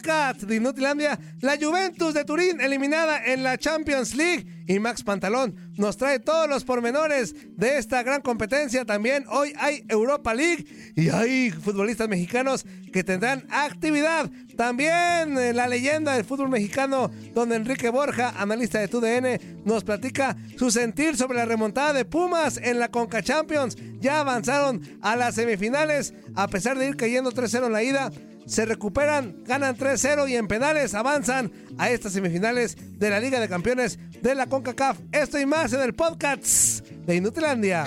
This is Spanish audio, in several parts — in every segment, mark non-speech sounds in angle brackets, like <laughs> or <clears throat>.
De Inutilandia, la Juventus de Turín eliminada en la Champions League y Max Pantalón nos trae todos los pormenores de esta gran competencia. También hoy hay Europa League y hay futbolistas mexicanos que tendrán actividad. También eh, la leyenda del fútbol mexicano, don Enrique Borja, analista de TUDN, nos platica su sentir sobre la remontada de Pumas en la Conca Champions. Ya avanzaron a las semifinales a pesar de ir cayendo 3-0 en la ida se recuperan, ganan 3-0 y en penales avanzan a estas semifinales de la Liga de Campeones de la CONCACAF. Esto y más en el podcast de Inutilandia.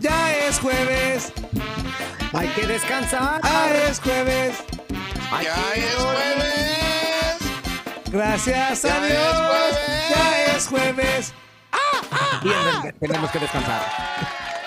Ya es jueves, Hay que descansar. ya es jueves. Ya es jueves. Gracias a Ya es Dios, jueves. ya es jueves. Bien, tenemos que descansar.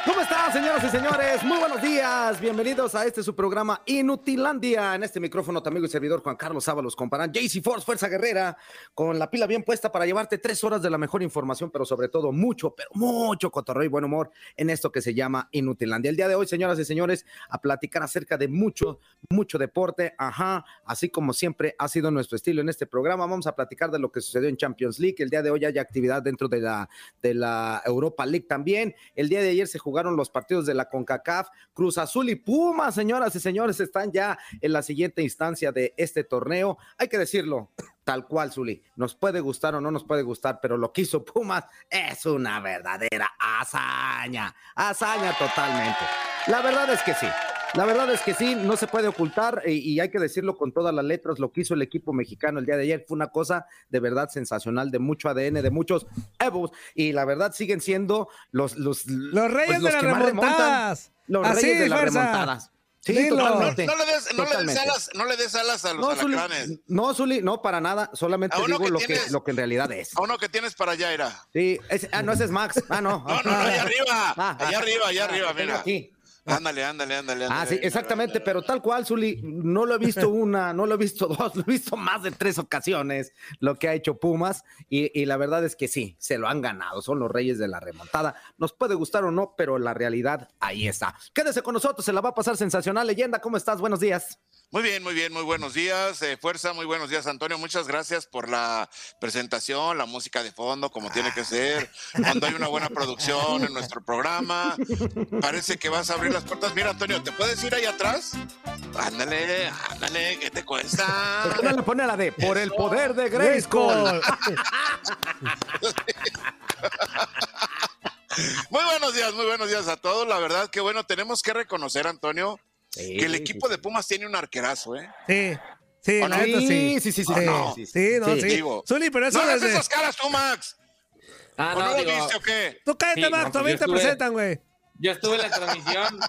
¿Cómo están, señoras y señores? Muy buenos días. Bienvenidos a este su programa Inutilandia. En este micrófono, tu amigo y servidor Juan Carlos Ábalos comparan JC Force, Fuerza Guerrera, con la pila bien puesta para llevarte tres horas de la mejor información, pero sobre todo mucho, pero mucho cotorreo y buen humor en esto que se llama Inutilandia. El día de hoy, señoras y señores, a platicar acerca de mucho, mucho deporte. Ajá, así como siempre ha sido nuestro estilo en este programa. Vamos a platicar de lo que sucedió en Champions League. El día de hoy hay actividad dentro de la, de la Europa League también. El día de ayer se jugaron los partidos de la CONCACAF. Cruz Azul y Pumas, señoras y señores, están ya en la siguiente instancia de este torneo. Hay que decirlo, tal cual, Zuli. Nos puede gustar o no nos puede gustar, pero lo que hizo Pumas es una verdadera hazaña. Hazaña totalmente. La verdad es que sí. La verdad es que sí, no se puede ocultar y, y hay que decirlo con todas las letras, lo que hizo el equipo mexicano el día de ayer fue una cosa de verdad sensacional, de mucho ADN, de muchos Evos, y la verdad siguen siendo los los, Los reyes pues, los de las que más remontan, remontadas. los Así, reyes de las remontadas. Sí, Dilo. No, totalmente. no le des, no le des alas, no le des alas a los No, Zuli, alacranes. no, Zuli, no, para nada, solamente digo que lo que, lo que en realidad es. A uno que tienes para allá era. Sí, ah, no, ese es Max. Ah, no. No, no, no, allá arriba. Ah, ah, allá arriba, allá ah, arriba, mira. aquí. Ándale, ándale, ándale. Ah, sí, exactamente, pero tal cual, Zuli, no lo he visto <laughs> una, no lo he visto dos, <laughs> lo he visto más de tres ocasiones lo que ha hecho Pumas y, y la verdad es que sí, se lo han ganado, son los reyes de la remontada. Nos puede gustar o no, pero la realidad ahí está. Quédese con nosotros, se la va a pasar sensacional. Leyenda, ¿cómo estás? Buenos días. Muy bien, muy bien, muy buenos días. eh, fuerza, muy buenos días, Antonio. Muchas gracias por la presentación, la música de fondo, como tiene que ser. Cuando hay una buena producción en nuestro programa, parece que vas a abrir las puertas. Mira, Antonio, ¿te puedes ir ahí atrás? Ándale, ándale, ¿qué te cuesta? ¿Por qué no le pone la de por el poder de Grayskull? <laughs> Muy buenos días, muy buenos días a todos. La verdad que bueno, tenemos que reconocer, Antonio, que el equipo de Pumas tiene un arquerazo, ¿eh? Sí, sí, ¿O la no? neta sí. Sí, sí, sí, sí, Sí, no. sí, sí, no, Sí. sí. Digo, Zuli, pero eso no desde- esas caras tú, Max. Ah, ¿O no, no, lo digo, viste o qué? Tú cállate, Sí, Max, no, pues te estuve- presentan, güey. Yo estuve en la transmisión.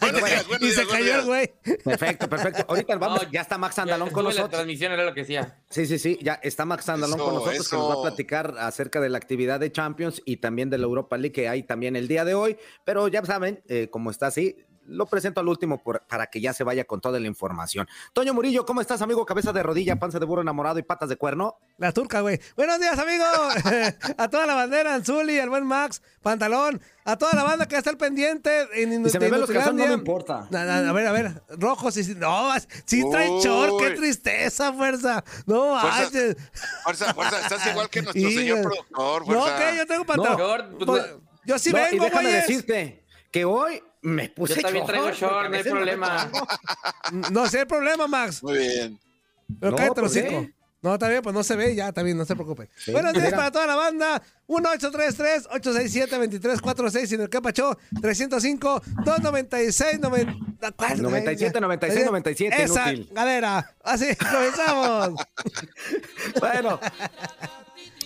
Buenos días, buenos Y días, se cayó güey. Perfecto, perfecto. Ahorita vamos, No, ya está Max Andalón con estuve en la nosotros. transmisión, era lo que decía. Sí, sí, sí, ya está Max Andalón Eso, con nosotros que nos va a platicar acerca de la actividad de Champions y también de la Europa League que hay también el día de hoy. Pero ya saben, eh, como está así, lo presento al último por- para que ya se vaya con toda la información. Toño Murillo, ¿cómo estás, amigo? Cabeza de rodilla, panza de burro enamorado y patas de cuerno. La turca, güey. Buenos días, amigo. <laughs> a toda la bandera, al Zuli, al buen Max, Pantalón, a toda la banda que está al pendiente. En Y se me ven los calzones, no me importa. Na- na- a ver, a ver, rojos y no, sí trae short, qué tristeza, fuerza. No, Fuerza, manches. Fuerza, fuerza, estás igual que nuestro <laughs> señor güey. productor, No, fuerza. que yo tengo pantalón. Pues, Pues, yo sí No, y vengo, déjame güeyes. decirte que hoy me puse Yo también traigo short, no hay problema. No sé el problema, Max. Muy bien. Pero No, cállate los. ¿eh? No, está bien, pues no se ve ya, está bien, no se preocupe. Buenos días Mira. para toda la banda. 1-833-867-2346 en el Capacho. 305-296-90. 97, 96, 97, Esa inútil. galera. Así, comenzamos. <laughs> Bueno,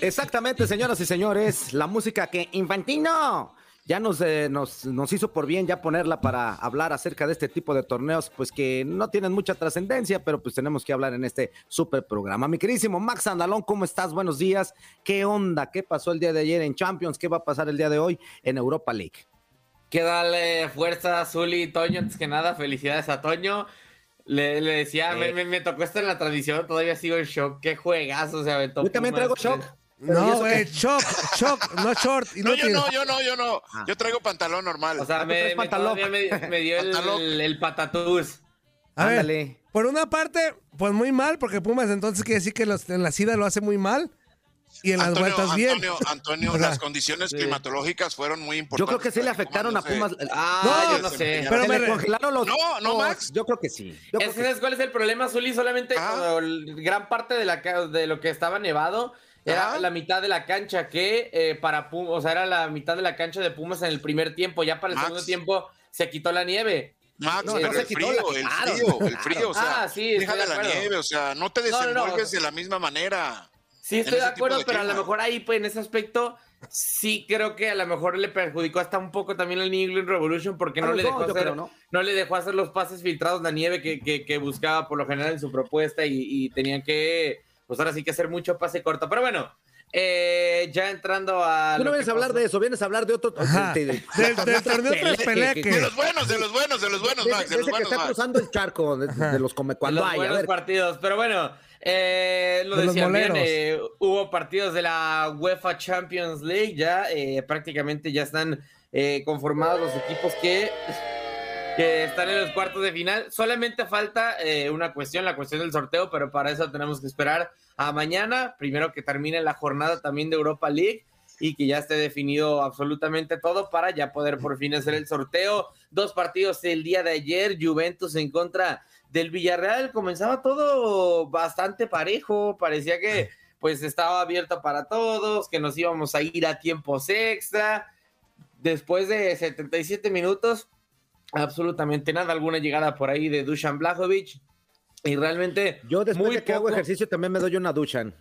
exactamente, señoras y señores, la música que Infantino ya nos, eh, nos, nos hizo por bien ya ponerla para hablar acerca de este tipo de torneos, pues que no tienen mucha trascendencia, pero pues tenemos que hablar en este super programa. Mi queridísimo Max Andalón, ¿cómo estás? Buenos días. ¿Qué onda? ¿Qué pasó el día de ayer en Champions? ¿Qué va a pasar el día de hoy en Europa League? Que darle fuerza a Zuli Toño. Antes que nada, felicidades a Toño. Le, le decía, me, me- me tocó estar en la transmisión, todavía sigo en shock. Qué juegazo se aventó. Yo también Pumas. traigo shock. Pero ¿y No, güey, qué? shock, shock, no short. <laughs> No, yo Inútil. no, yo no, yo no. Ah. Yo traigo pantalón normal. O sea, Ah, me, me- todavía me, me dio el, Pantalón. el, el patatús. A ver, Ándale. por una parte, pues muy mal, porque Pumas entonces quiere decir que los- en la ida lo hace muy mal y en las Antonio, vueltas bien. Antonio, Antonio, <laughs> O sea, las condiciones climatológicas fueron muy Yo importantes. creo que sí le que afectaron a Pumas no Ah, No, yo no sé. pero ¿Se me congelaron los No, no, Max. Yo creo que sí. Yo creo Es que que ¿sabes cuál es el problema, Zuli? Solamente Ah. gran parte de, la, ca- de lo que estaba nevado era Ajá. la mitad de la cancha que eh, para Pumas, o sea, era la mitad de la cancha de Pumas en el primer tiempo. Ya para el Max. segundo tiempo se quitó la nieve. Max, No, pero no se el frío, la el frío, el frío, o sea, Ah, sí, de la nieve, o sea, no te No, no, no, desenvuelves de la misma manera. Sí, estoy de acuerdo, de pero a lo mejor ahí, pues en ese aspecto, sí creo que a lo mejor le perjudicó hasta un poco también al New England Revolution porque no le dejó hacer, creo, ¿no? ¿no? le dejó hacer los pases filtrados la nieve que, que- que buscaba por lo general en su propuesta y, y tenían que, pues ahora sí que hacer mucho pase corto. Pero bueno, eh, ya entrando a. Tú no vienes a hablar pasó. de eso, vienes a hablar de otro. Ajá. de- Del- del torneo <laughs> los buenos, de los buenos, de los buenos, de- Max, de de los que buenos, está Max. cruzando el charco, de, de los come cuando los hay. A buenos ver, partidos. Pero bueno, eh, lo De los decía bien, eh, hubo partidos de la UEFA Champions League, ya eh, prácticamente ya están eh, conformados los equipos que, que están en los cuartos de final. Solamente falta eh, una cuestión, la cuestión del sorteo, pero para eso tenemos que esperar a mañana, primero que termine la jornada también de Europa League y que ya esté definido absolutamente todo para ya poder por fin hacer el sorteo. Dos partidos el día de ayer, Juventus en contra del Villarreal, comenzaba todo bastante parejo, parecía que pues estaba abierto para todos, que nos íbamos a ir a tiempos extra. Después de 77 minutos, absolutamente nada, alguna llegada por ahí de Dusan Blajovic. Y realmente yo después muy de que hago ejercicio también me doy una duchan.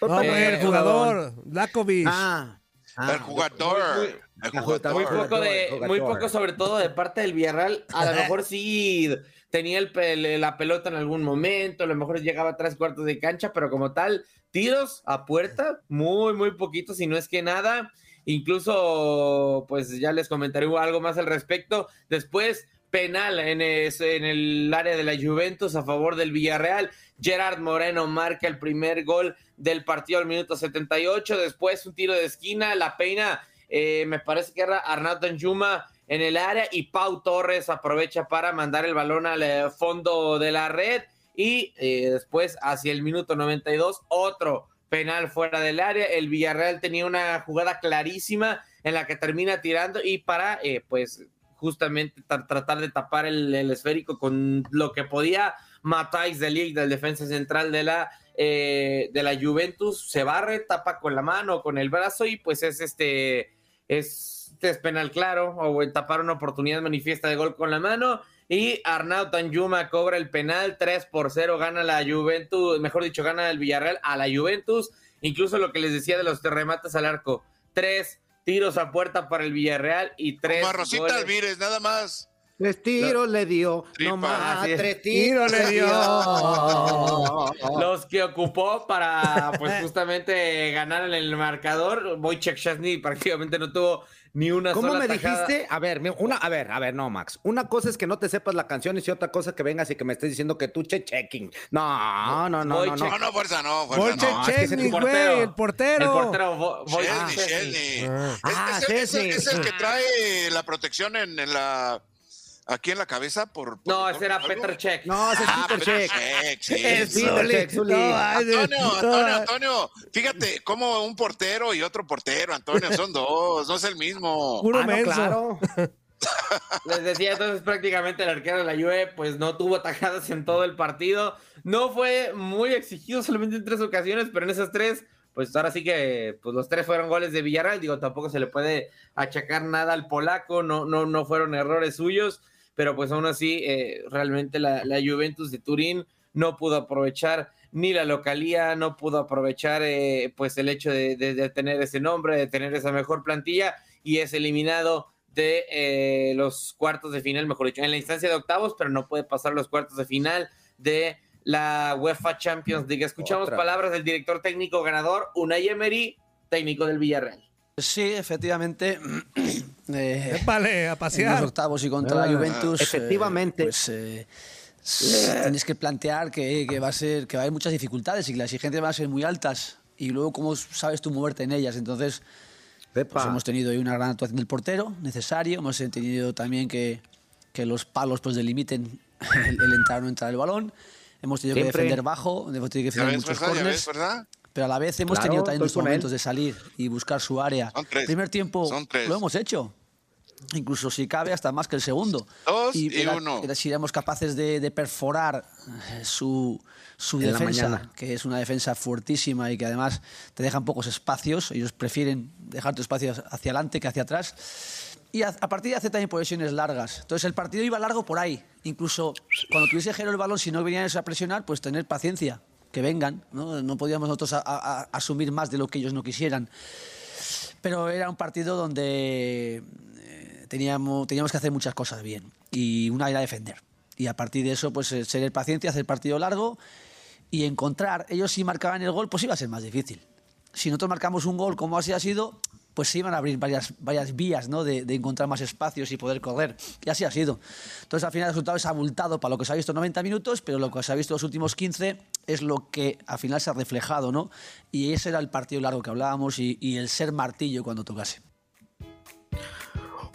No, <laughs> Eh, el jugador, Lakovic. Ah, ah, El jugador, muy- el muy jugador. muy poco de jugador. muy poco sobre todo de parte del Villarreal a lo mejor sí tenía el la pelota en algún momento a lo mejor llegaba a tres cuartos de cancha pero como tal tiros a puerta muy muy poquitos y no es que nada incluso pues ya les comentaré algo más al respecto. Después penal en, el área de la Juventus a favor del Villarreal. Gerard Moreno marca el primer gol del partido al minuto 78 después un tiro de esquina la peina eh, me parece que era Arnaud Danjuma en el área y Pau Torres aprovecha para mandar el balón al eh, fondo de la red. Y eh, después hacia el minuto 92 otro penal fuera del área. El Villarreal tenía una jugada clarísima en la que termina tirando y para eh, pues justamente tra- tratar de tapar el, esférico con lo que podía Matáis de Ligt, del defensa central de la, eh, de la Juventus, se barre, tapa con la mano, con el brazo y pues es este, es, es penal claro, o tapar una oportunidad manifiesta de gol con la mano. Y Arnaud Tanjuma cobra el penal, 3 por 0 gana la Juventus, mejor dicho, gana el Villarreal a la Juventus. Incluso lo que les decía de los remates al arco, tres tiros a puerta para el Villarreal y tres Como a Rosita goles. Alvírez, nada más. Tres tiros le dio. Tripa. No más, es. tres Tiro tiros le dio. Los que ocupó para, pues, <laughs> justamente ganar en el marcador. Wojciech Szczesny prácticamente no tuvo ni una ¿Cómo sola me tajada. dijiste? A ver, una, a ver, a ver, no, Max. Una cosa es que no te sepas la canción y otra cosa que vengas y que me estés diciendo que tú che checking. No, no, no, no, Voy no. No, no, fuerza, no, fuerza, Volche no. es que es güey, portero. el portero. El portero Vo- Wojciech Chesney, Szczesny. Chesney. Ah, Es, es- es- es el que trae la protección en, en la aquí en la cabeza por, por No, ese era. Petr Cech. No, ese es Ah, Peter Peter Check. Check, sí, sí. Peter. Check. No, Antonio, Antonio. Antonio, fíjate cómo un portero y otro portero, Antonio, son dos, no es el mismo. Puro Ah, no, claro. <laughs> Les decía entonces prácticamente el arquero de la Juve pues no tuvo tajadas en todo el partido. No fue muy exigido solamente en tres ocasiones, pero en esas tres pues ahora sí que pues los tres fueron goles de Villarreal. Digo, tampoco se le puede achacar nada al polaco, no, no, no fueron errores suyos, pero pues aún así eh, realmente la, la Juventus de Turín no pudo aprovechar ni la localía, no pudo aprovechar eh, pues el hecho de, de- de tener ese nombre, de tener esa mejor plantilla y es eliminado de eh, los cuartos de final, mejor dicho, en la instancia de octavos, pero no puede pasar los cuartos de final de la UEFA Champions League. Escuchamos Otra. palabras del director técnico ganador, Unai Emery, técnico del Villarreal. Sí, efectivamente. <clears throat> eh, Épale, a en los pasear. octavos y contra Ah, la Juventus. eh, efectivamente. pues eh, s- tienes que plantear que, que va a ser, que va a haber muchas dificultades y que las exigencias van a ser muy altas. Y luego, ¿cómo sabes tú moverte en ellas? Entonces, pues hemos tenido ahí una gran actuación del portero, necesario. Hemos tenido también que, que los palos pues delimiten <laughs> el, el entrar o no entrar el balón. Hemos tenido Siempre. que defender bajo, hemos tenido que ¿Ya defender muchos ves, verdad? Pero a la vez hemos Claro, tenido también él. momentos de salir y buscar su área. Son tres. Primer tiempo Son tres. lo hemos hecho. Incluso si cabe, hasta más que el segundo. Dos y era- uno. era si éramos capaces de, de perforar eh, su, su En defensa, que es una defensa fuertísima y que además te dejan pocos espacios. Ellos prefieren dejar tu espacio hacia adelante que hacia atrás. Y a, a partir de hacer también posesiones largas. Entonces el partido iba largo por ahí. Incluso cuando tuviese Jero el balón, si no venían a presionar, pues tener paciencia, que vengan. No, podíamos nosotros asumir más de lo que ellos no quisieran. Pero era un partido donde eh, teníamos, teníamos que hacer muchas cosas bien. Y una era defender. Y a partir de eso, pues eh, ser paciente, hacer partido largo y encontrar. Ellos si marcaban el gol, pues iba a ser más difícil. Si nosotros marcamos un gol como así ha sido, pues se iban a abrir varias, vías ¿no? de, de encontrar más espacios y poder correr. Y así ha sido. Entonces al final el resultado es abultado para lo que se ha visto en 90 minutos, pero lo que se ha visto los últimos 15 es lo que al final se ha reflejado. ¿no? Y ese era el partido largo que hablábamos y el ser martillo cuando tocase.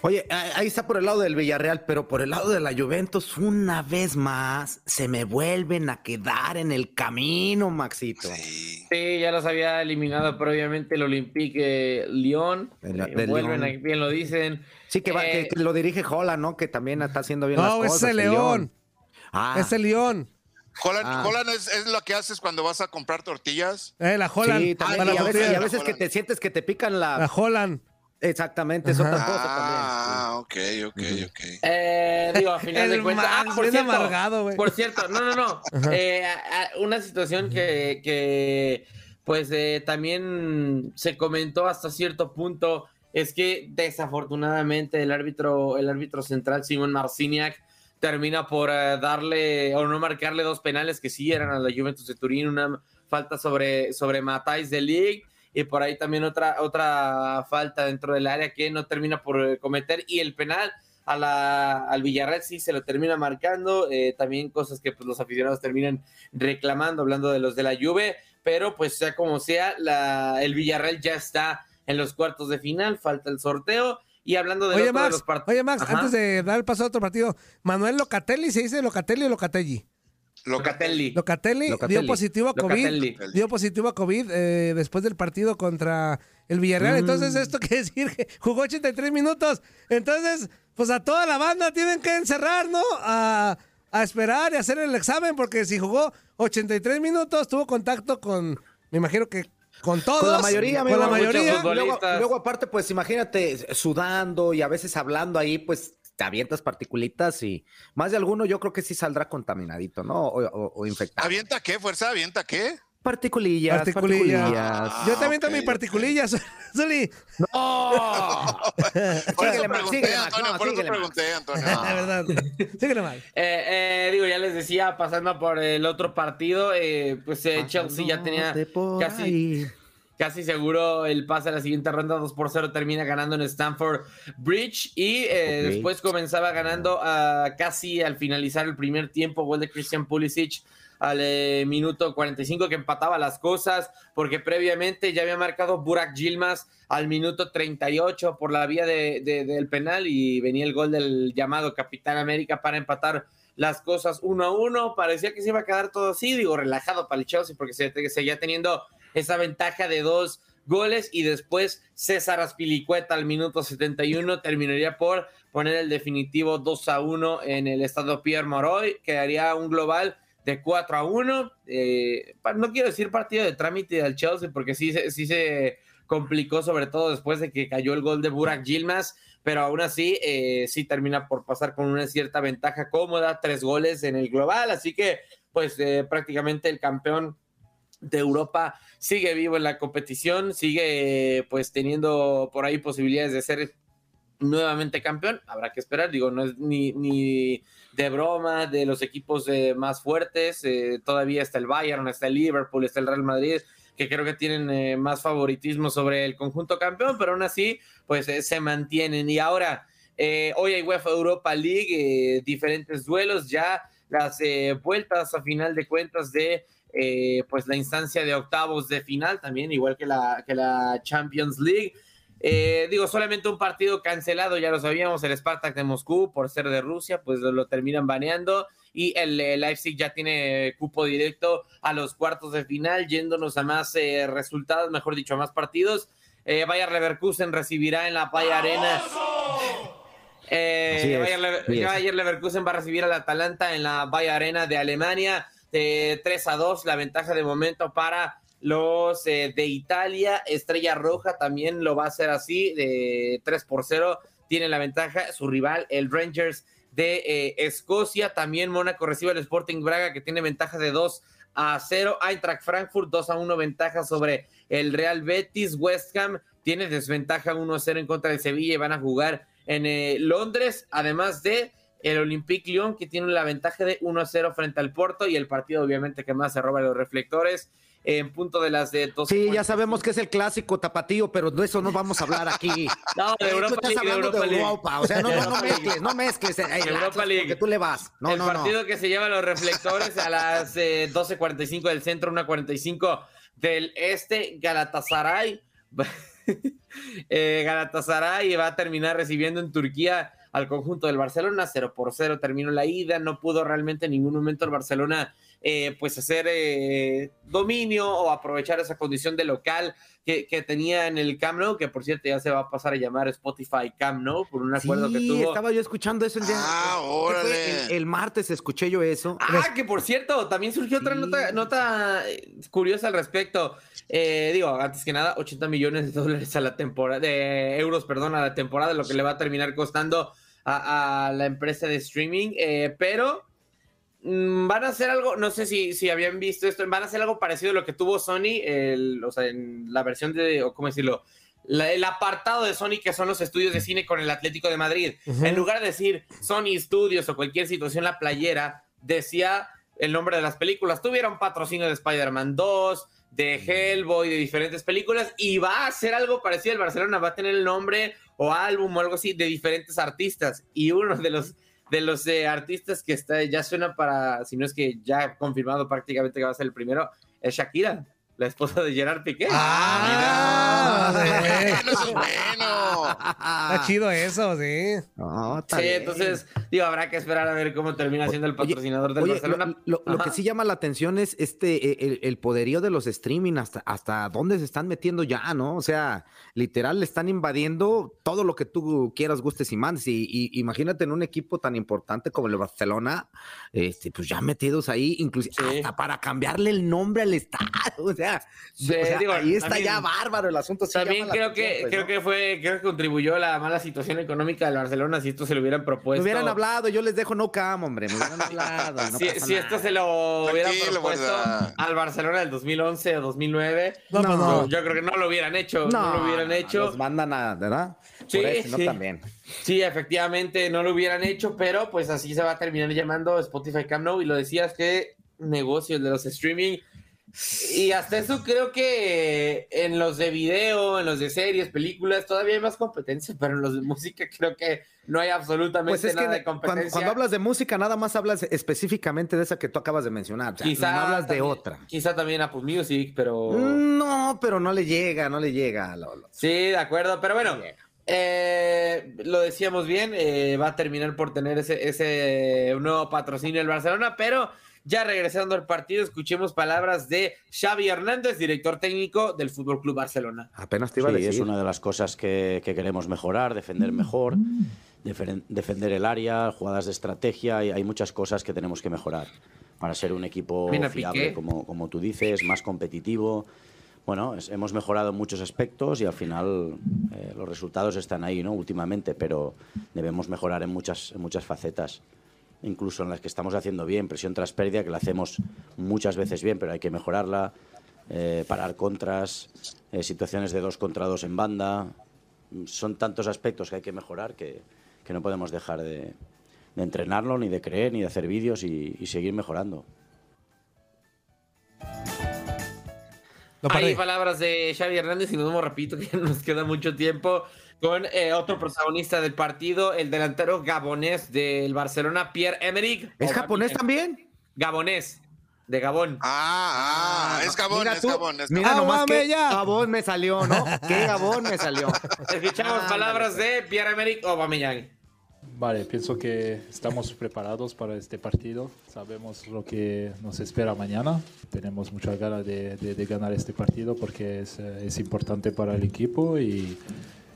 Oye, ahí está por el lado del Villarreal, pero por el lado de la Juventus, una vez más, se me vuelven a quedar en el camino, Maxito. Sí. Sí, ya los había eliminado previamente el Olympique Lyon. El- Eh, del vuelven, a- bien lo dicen. Sí, que, va, Eh, que, que lo dirige Jola, ¿no? Que también está haciendo bien las No, cosas. ese el León. Ah, Ese León. Holland, Ah. Holland es, es lo que haces cuando vas a comprar tortillas. Eh, la Holland. sí, también. para y, a la veces, y a veces que te sientes que te pican la... La Holland. Exactamente, es otra cosa Ah, ok, ok, ok. Eh, digo, a final <laughs> de cuentas. Ah, por cierto, amargado, güey. Por cierto, no, no, no. <laughs> Eh, a- a- una situación que, que, pues eh, también se comentó hasta cierto punto es que desafortunadamente el árbitro, el árbitro central Simon Marciniak termina por eh, darle o no marcarle dos penales que sí eran a la Juventus de Turín, una falta sobre, sobre Matáis de League y por ahí también otra, otra falta dentro del área que no termina por eh, cometer y el penal a la, al Villarreal sí se lo termina marcando, eh, también cosas que pues, los aficionados terminan reclamando, hablando de los de la Juve, pero pues sea como sea, la, el Villarreal ya está en los cuartos de final, falta el sorteo y hablando de, Oye, otro de los part- oye, Max, Ajá. antes de dar el paso a otro partido, Manuel Locatelli, ¿se dice Locatelli o Locatelli? Locatelli. Locatelli, Locatelli. dio positivo a COVID. Locatelli. Dio positivo a COVID eh, después del partido contra el Villarreal. Entonces, ¿esto <laughs> quiere decir que jugó 83 minutos? Entonces, pues a toda la banda tienen que encerrar, ¿no? A, a esperar y hacer el examen, porque si jugó 83 minutos, tuvo contacto con, me imagino que con todos. Con la mayoría, Con la mayoría. Luego, aparte, pues imagínate sudando y a veces hablando ahí, pues te avientas particulitas y más de alguno yo creo que sí saldrá contaminadito, ¿no? O, o- o infectado. ¿Avienta qué, fuerza? ¿Avienta qué? Particulillas, Particulillas. particulillas. Yo también tengo mi particulilla, <laughs> Zuli. ¡No! <laughs> Por eso pregunté, Antonio, no, por eso pregunté, Antonio. <laughs> La verdad. Síguele mal. Eh, eh, digo, ya les decía, pasando por el otro partido, eh, pues eh, Chelsea ya tenía casi, ahí. Casi seguro el pase a la siguiente ronda, 2 por 0 termina ganando en Stanford Bridge y eh, después comenzaba ganando casi al finalizar el primer tiempo, gol de Christian Pulisic al eh, minuto 45 que empataba las cosas porque previamente ya había marcado Burak Yilmaz al minuto 38 por la vía de- de- del penal y venía el gol del llamado Capitán América para empatar las cosas uno a uno. Parecía que se iba a quedar todo así, digo, relajado para el Chelsea porque se seguía teniendo esa ventaja de dos goles y después César Aspilicueta al minuto 71 terminaría por poner el definitivo 2 a 1 en el estado Pierre Moroy, que haría un global de 4 a 1. Eh, no quiero decir partido de trámite del Chelsea porque sí, sí se complicó, sobre todo después de que cayó el gol de Burak Yilmaz, pero aún así eh, sí termina por pasar con una cierta ventaja cómoda, tres goles en el global, así que pues eh, prácticamente el campeón de Europa sigue vivo en la competición, sigue pues teniendo por ahí posibilidades de ser nuevamente campeón, habrá que esperar, digo, no es ni, ni de broma de los equipos eh, más fuertes, eh, todavía está el Bayern, está el Liverpool, está el Real Madrid, que creo que tienen eh, más favoritismo sobre el conjunto campeón, pero aún así, pues se mantienen. Y ahora, hoy hay UEFA Europa League, diferentes duelos, ya las vueltas a final de cuentas de eh, pues la instancia de octavos de final, también igual que la, que la Champions League. Eh, digo, solamente un partido cancelado, ya lo sabíamos, el Spartak de Moscú por ser de Rusia, pues lo, lo terminan baneando y el, eh, Leipzig ya tiene cupo directo a los cuartos de final, yéndonos a más eh, resultados, mejor dicho, a más partidos. Eh, Bayer Leverkusen recibirá en la Bayer Arena. Lever-. Bayer Leverkusen va a recibir al Atalanta en la Bayer Arena de Alemania. Eh, 3 a 2, la ventaja de momento para los eh, de Italia. Estrella Roja también lo va a hacer así, de 3 por 0. Tiene la ventaja. Su rival, el Rangers de eh, Escocia. También Mónaco recibe al Sporting Braga, que tiene ventaja de 2 a 0. Eintracht Frankfurt 2 a 1 ventaja sobre el Real Betis. West Ham tiene desventaja 1 a 0 en contra de Sevilla y van a jugar en eh, Londres, además de el Olympique Lyon, que tiene la ventaja de 1 a 0 frente al Porto y el partido obviamente que más se roba los reflectores en punto de las de 12. Sí, ya sabemos que es el clásico tapatío, pero de eso no vamos a hablar aquí. <laughs> No, de Eh, Europa tú estás League, de hablando Europa de League. Europa, o sea, no, mezcles, no mezcles. eh, Europa League. Porque tú le vas. No, el no, partido no. que se lleva los reflectores a las eh, 12.45 del centro, 1.45 del este, Galatasaray. <laughs> eh, Galatasaray va a terminar recibiendo en Turquía al conjunto del Barcelona, 0 por 0 terminó la ida, no pudo realmente en ningún momento el Barcelona eh, pues hacer eh, dominio o aprovechar esa condición de local que, que tenía en el Camp Nou, que por cierto ya se va a pasar a llamar Spotify Camp Nou por un acuerdo que Sí, tuvo. estaba yo escuchando eso el día. Ah, órale. El, el martes escuché yo eso. Ah, que por cierto, también surgió otra nota, nota eh, curiosa al respecto. Eh, digo, antes que nada, 80 millones de dólares a la temporada, de euros, perdón, a la temporada, lo que le va a terminar costando a, a la empresa de streaming. eh, pero mm, van a hacer algo, no sé si, si habían visto esto, van a hacer algo parecido a lo que tuvo Sony, el, o sea, en la versión de, o cómo decirlo, la- el apartado de Sony que son los estudios de cine con el Atlético de Madrid. En lugar de decir Sony Studios o cualquier situación, la playera decía el nombre de las películas. Tuvieron patrocinio de Spider-Man 2, de Hellboy, de diferentes películas, y va a hacer algo parecido. El Barcelona va a tener el nombre o álbum o algo así de diferentes artistas. Y uno de los de los eh, artistas que está, ya suena para, si no es que ya confirmado prácticamente que va a ser el primero, es Shakira, la esposa de Gerard Piqué. Ah, sí. Bueno, eso es bueno. Está chido eso, sí. No, está Sí, bien. entonces, digo, habrá que esperar a ver cómo termina siendo el Oye, patrocinador del Oye, Barcelona. Lo, lo- lo que sí llama la atención es este eh, el, el poderío de los streaming, hasta, hasta dónde se están metiendo ya, ¿no? O sea, literal le están invadiendo todo lo que tú quieras, gustes y mandes. Y, y imagínate en un equipo tan importante como el Barcelona, este, pues ya metidos ahí, inclusive Sí. hasta para cambiarle el nombre al estadio. O sea, sea, Sí, o sea, digo, ahí está también- ya bárbaro el asunto. sí También creo que, pues, creo ¿no? que fue, creo que contribuyó la mala situación económica del Barcelona si esto se lo hubieran propuesto. Me hubieran hablado, yo les dejo no cam, hombre. Me hubieran <laughs> hablado. no si, esto se lo hubieran Tranquilo, propuesto al Barcelona del 2011 o 2009, No, pues no. yo creo que no lo hubieran hecho. No, lo hubieran no, hecho. Los mandan a, ¿verdad? Sí, Por eso, no sí. también. Sí, efectivamente no lo hubieran hecho, pero pues así se va a terminar llamando Spotify Camp Nou y lo decías que negocio el de los streaming y hasta eso creo que en los de video, en los de series, películas todavía hay más competencia, pero en los de música creo que no hay absolutamente Pues es que nada de cuando, competencia. cuando hablas de música, nada más hablas específicamente de esa que tú acabas de mencionar. O sea, quizá no hablas de también- otra. Quizá también Apple Music, pero No, pero no le llega, no le llega. Sí, de acuerdo, pero bueno, eh, lo decíamos bien, eh, va a terminar por tener ese, ese nuevo patrocinio el Barcelona, pero ya regresando al partido, escuchemos palabras de Xavi Hernández, director técnico del Fútbol Club Barcelona. Apenas te iba a Sí, decir. es una de las cosas que, que queremos mejorar, defender mejor, defer- defender el área, jugadas de estrategia, hay, hay muchas cosas que tenemos que mejorar para ser un equipo Mira, fiable, Piqué. como, como tú dices, más competitivo. Bueno, es- hemos mejorado en muchos aspectos y al final eh, los resultados están ahí, ¿no? Últimamente, pero debemos mejorar en muchas, en muchas facetas, incluso en las que estamos haciendo bien, presión tras pérdida, que la hacemos muchas veces bien, pero hay que mejorarla, eh, parar contras, eh, situaciones de dos contra dos en banda. Son tantos aspectos que hay que mejorar que, no podemos dejar de, entrenarlo, ni de creer, ni de hacer vídeos y seguir mejorando. Lo Hay palabras de Xavi Hernández y nos vemos, repito, que <laughs> nos queda mucho tiempo con eh, otro protagonista del partido, el delantero gabonés del Barcelona, Pierre-Emerick. ¿Es japonés también? Gabonés, de Gabón. Ah, ah, es Gabón, Mira es tú, Gabón, es Mira Gabón. nomás Aguame que ya. Gabón me salió, ¿no? <laughs> ¿Qué Gabón me salió? Escuchamos Ándale, palabras de Pierre-Emerick Aubameyang. Vale, pienso que estamos preparados para este partido. Sabemos lo que nos espera mañana. Tenemos muchas ganas de, de- de ganar este partido porque es, eh, es importante para el equipo y,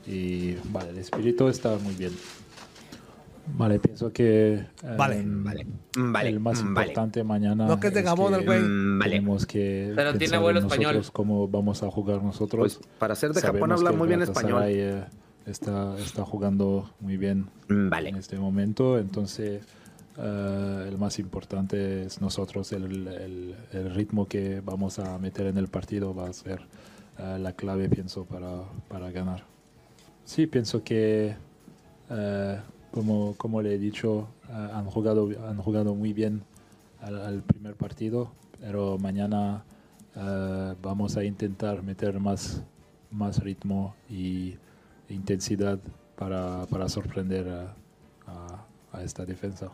y, vale, el espíritu está muy bien. Vale, pienso que eh, Vale, vale, vale, el más vale. importante mañana No, que es de Gabón el güey. Mm, vale. tenemos que Pero tiene en español. nosotros cómo vamos a jugar nosotros. Pues para ser de Japón Sabemos habla que muy bien español. eh, está, está jugando muy bien Mm, Vale. en este momento, entonces eh, el más importante es nosotros, el, el- el ritmo que vamos a meter en el partido va a ser eh, la clave, pienso, para, para ganar. Sí, pienso que, eh, como, como le he dicho, han, jugado, han jugado muy bien al, al primer partido, pero mañana vamos a intentar meter más, más ritmo y intensidad para, para sorprender a, a- a esta defensa.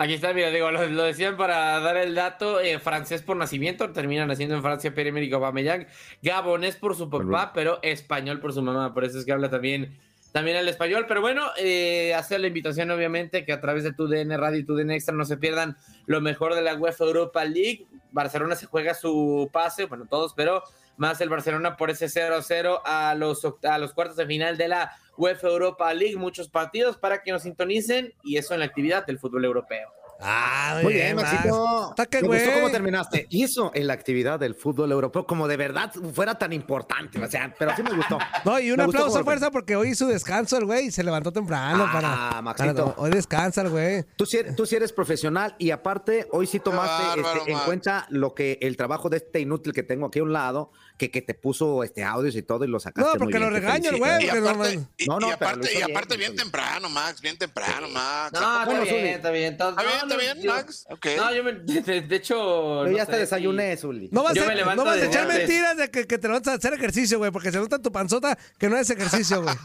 Aquí está, mira, digo, lo, lo decían para dar el dato, eh, francés por nacimiento, termina naciendo en Francia Pierre-Emerick Aubameyang, gabonés por su papá, pero español por su mamá, por eso es que habla también, también el español, pero bueno, eh, hacer la invitación obviamente que a través de TUDN Radio y TUDN Extra no se pierdan lo mejor de la UEFA Europa League, Barcelona se juega su pase, bueno, todos, pero más el Barcelona por ese 0-0 a los, a los cuartos de final de la UEFA Europa League, muchos partidos para que nos sintonicen y eso en la actividad del fútbol europeo. Ah, muy, Muy bien, bien, Max. Maxito. Me gustó güey. cómo terminaste. Hizo en la actividad del fútbol europeo como de verdad fuera tan importante. O sea, pero sí me gustó. <laughs> No, y un Me aplauso a fuerza porque hoy hizo descanso el güey y se levantó temprano Ah, para, Maxito. para- Hoy descansa el güey. Tú sí, eres, tú sí eres profesional y aparte hoy sí tomaste bárbaro, este, en cuenta lo que el trabajo de este inútil que tengo aquí a un lado, que, que te puso este audios y todo y lo sacaste No, muy porque bien, lo te regaño el güey. No aparte, man- y, No, no, y aparte, y bien, aparte bien temprano, Max, bien temprano, Max. No, ¿A poco está bueno, bien, Zuli. está bien. Entonces, ¿Está bien, no, está bien, yo- Max? Ok. No, yo me, de, hecho. Yo no ya sé te si- desayuné, Zuli. No vas, Yo a, me no vas a echar mentiras de que, que te vas a hacer ejercicio, güey, porque se nota en tu panzota que no es ejercicio, güey. <laughs>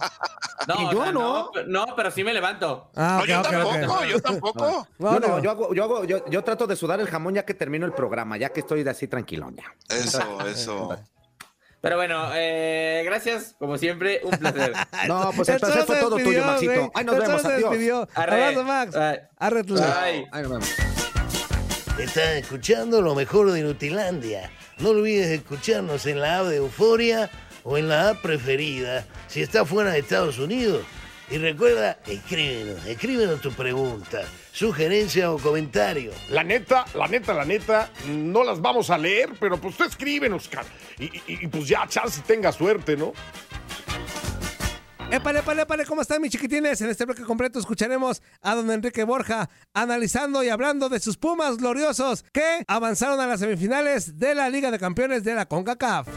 No, yo no. no. pero sí me levanto. Ah, No, yo tampoco, yo <laughs> tampoco. No, Yo, no, yo, hago, yo, hago, yo, yo trato de sudar el jamón ya que termino el programa, ya que estoy de así tranquilón ya. Eso, eso. Pero bueno, eh, gracias, como siempre, un placer. <laughs> No, pues el Esto placer fue todo tuyo, Maxito. Ay, nos vemos, adiós. despidió. Arre. Abrazo, Max. Arre. Ay, nos vemos. Estás escuchando lo mejor de Nutilandia. No olvides escucharnos en la app de Euforia o en la app preferida si estás fuera de Estados Unidos. Y recuerda, escríbenos, escríbenos tu pregunta, sugerencia o comentario. La neta, la neta, la neta, no las vamos a leer, pero pues tú escríbenos, cara. Y, y- y, pues ya, chance tenga suerte, ¿no? Épale, épale, épale, ¿cómo están mis chiquitines? En este bloque completo escucharemos a don Enrique Borja analizando y hablando de sus Pumas gloriosos que avanzaron a las semifinales de la Liga de Campeones de la CONCACAF.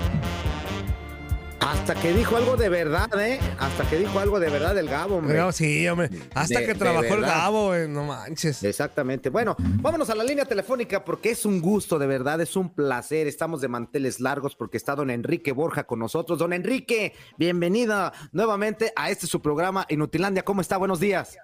Hasta que dijo algo de verdad, ¿eh? Hasta que dijo algo de verdad el Gabo, hombre. Sí, hombre, hasta De- que trabajó el. Gabo, güey, no manches. Exactamente. Bueno, vámonos a la línea telefónica porque es un gusto, de verdad, es un placer. Estamos de manteles largos porque está don Enrique Borja con nosotros. Don Enrique, bienvenida nuevamente a este su programa Inutilandia. ¿Cómo está? Buenos días.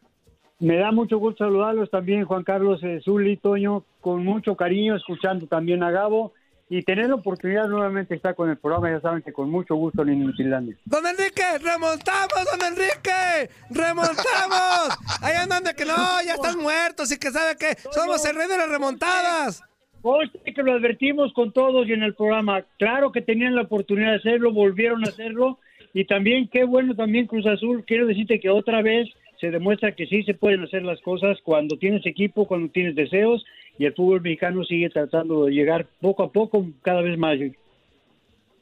Me da mucho gusto saludarlos también, Juan Carlos eh, Zuli, Toño, con mucho cariño, escuchando también a Gabo y tener la oportunidad nuevamente de estar con el programa, ya saben que con mucho gusto en Inutilandia. ¡Don Enrique! ¡Remontamos, don Enrique! ¡Remontamos! <laughs> Ahí andan de que no, ya están muertos y que sabe que somos el rey de las remontadas. Conste que lo advertimos con todos y en el programa. Claro que tenían la oportunidad de hacerlo, volvieron a hacerlo. Y también, qué bueno también Cruz Azul. Quiero decirte que otra vez se demuestra que sí se pueden hacer las cosas cuando tienes equipo, cuando tienes deseos. Y el fútbol mexicano sigue tratando de llegar poco a poco, cada vez más.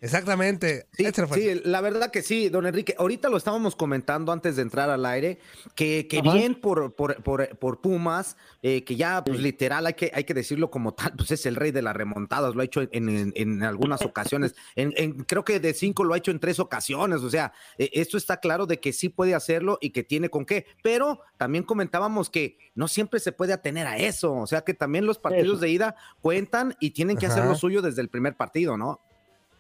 Exactamente. Sí, sí, la verdad que sí, don Enrique. Ahorita lo estábamos comentando antes de entrar al aire, que, que bien por, por, por, por Pumas, eh, que ya pues literal hay que, hay que decirlo como tal, pues es el rey de las remontadas, lo ha hecho en, en- en algunas ocasiones, en, en- creo que de cinco lo ha hecho en tres ocasiones, o sea, eh, esto está claro de que sí puede hacerlo y que tiene con qué, pero también comentábamos que no siempre se puede atener a eso, o sea que también los partidos Eso. de ida cuentan y tienen que hacer lo suyo desde el primer partido, ¿no?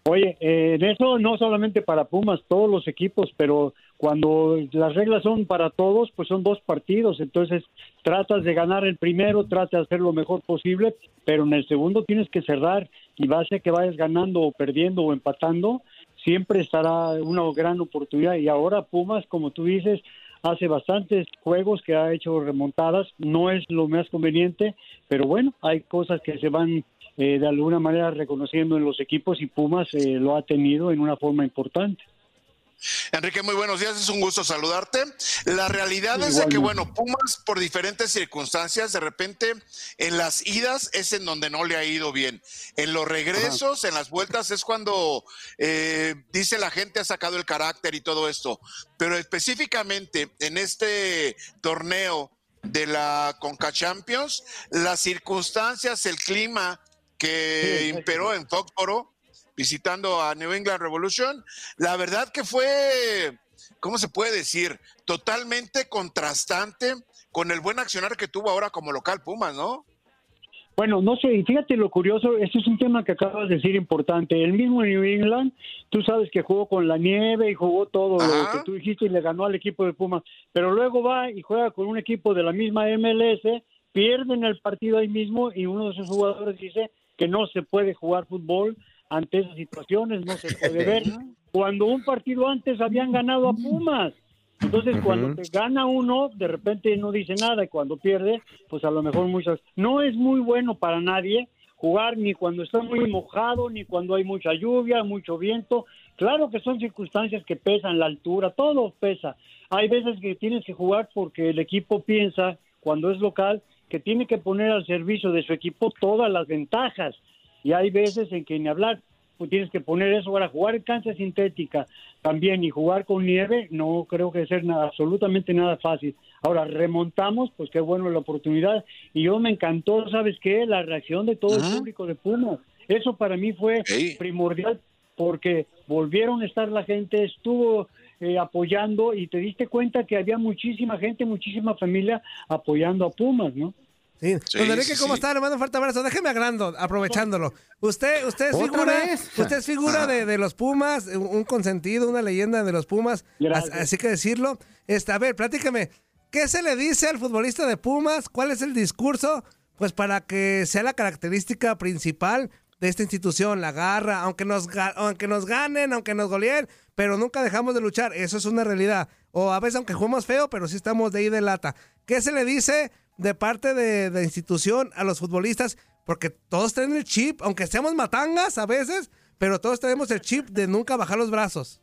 Oye, eh, en eso no solamente para Pumas, todos los equipos, pero cuando las reglas son para todos, pues son dos partidos, entonces tratas de ganar el primero, tratas de hacer lo mejor posible, pero en el segundo tienes que cerrar y va a ser que vayas ganando o perdiendo o empatando, siempre estará una gran oportunidad. Y ahora Pumas, como tú dices, hace bastantes juegos que ha hecho remontadas, no es lo más conveniente, pero bueno, hay cosas que se van eh, de alguna manera reconociendo en los equipos y Pumas eh, lo ha tenido en una forma importante. Enrique, muy buenos días, es un gusto saludarte. La realidad es de que, bueno, Pumas por diferentes circunstancias, de repente en las idas es en donde no le ha ido bien. En los regresos, en las vueltas es cuando eh, dice la gente ha sacado el carácter y todo esto. Pero específicamente en este torneo de la Conca Champions, las circunstancias, el clima que imperó en Foxboro, visitando a New England Revolution, la verdad que fue, ¿cómo se puede decir? Totalmente contrastante con el buen accionar que tuvo ahora como local Pumas, ¿no? Bueno, no sé, y fíjate lo curioso, este es un tema que acabas de decir importante. El mismo New England, tú sabes que jugó con la nieve y jugó todo lo que tú dijiste y le ganó al equipo de Pumas, pero luego va y juega con un equipo de la misma MLS, pierden el partido ahí mismo y uno de sus jugadores dice que no se puede jugar fútbol ante esas situaciones, no se puede ver. <laughs> Cuando un partido antes habían ganado a Pumas. Entonces, cuando te gana uno, de repente no dice nada y cuando pierde, pues a lo mejor muchas. No es muy bueno para nadie jugar ni cuando está muy mojado, ni cuando hay mucha lluvia, mucho viento. Claro que son circunstancias que pesan, la altura, todo pesa. Hay veces que tienes que jugar porque el equipo piensa, cuando es local, que tiene que poner al servicio de su equipo todas las ventajas. Y hay veces en que ni hablar, pues tienes que poner eso para jugar en cancha sintética también y jugar con nieve, no creo que sea nada, absolutamente nada fácil. Ahora, remontamos, pues qué bueno la oportunidad. Y yo me encantó, ¿sabes qué? La reacción de todo el público de Pumas. Eso para mí fue primordial porque volvieron a estar la gente, estuvo eh, apoyando y te diste cuenta que había muchísima gente, muchísima familia apoyando a Pumas, ¿no? Sí. Sí, Don Enrique, ¿cómo sí. está? Le mando un fuerte abrazo. Déjeme agrando, aprovechándolo. Usted, usted es ¿Otra figura, vez? usted es figura de, de los Pumas, un consentido, una leyenda de los Pumas, Gracias. as- así que decirlo. Este, a ver, platícame, ¿qué se le dice al futbolista de Pumas? ¿Cuál es el discurso? Pues para que sea la característica principal de esta institución, la garra, aunque nos, aunque nos ganen, aunque nos goleen, pero nunca dejamos de luchar, eso es una realidad. O a veces aunque jugamos feo, pero sí estamos de ahí de lata. ¿Qué se le dice de parte de la institución a los futbolistas? Porque todos tienen el chip, aunque seamos matangas a veces, pero todos tenemos el chip de nunca bajar los brazos.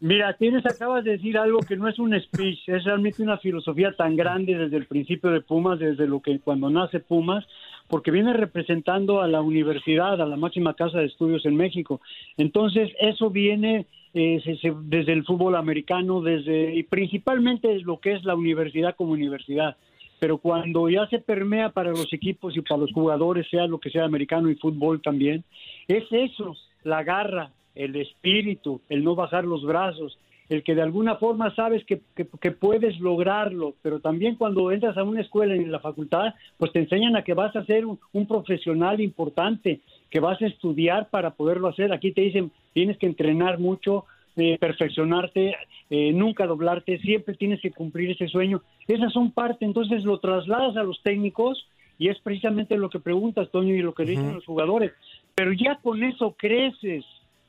Mira, tienes, acabas de decir algo que no es un speech, es realmente una filosofía tan grande desde el principio de Pumas, desde lo que cuando nace Pumas, porque viene representando a la universidad, a la máxima casa de estudios en México. Entonces, eso viene eh, desde el fútbol americano, desde y principalmente lo que es la universidad como universidad. Pero cuando ya se permea para los equipos y para los jugadores, sea lo que sea americano y fútbol también, es eso, la garra, el espíritu, el no bajar los brazos, el que de alguna forma sabes que, que- que puedes lograrlo, pero también cuando entras a una escuela en la facultad, pues te enseñan a que vas a ser un, un profesional importante, que vas a estudiar para poderlo hacer. Aquí te dicen, tienes que entrenar mucho, eh, perfeccionarte, eh, nunca doblarte, siempre tienes que cumplir ese sueño. Esas son parte, entonces lo trasladas a los técnicos y es precisamente lo que preguntas, Toño, y lo que dicen los jugadores. Pero ya con eso creces.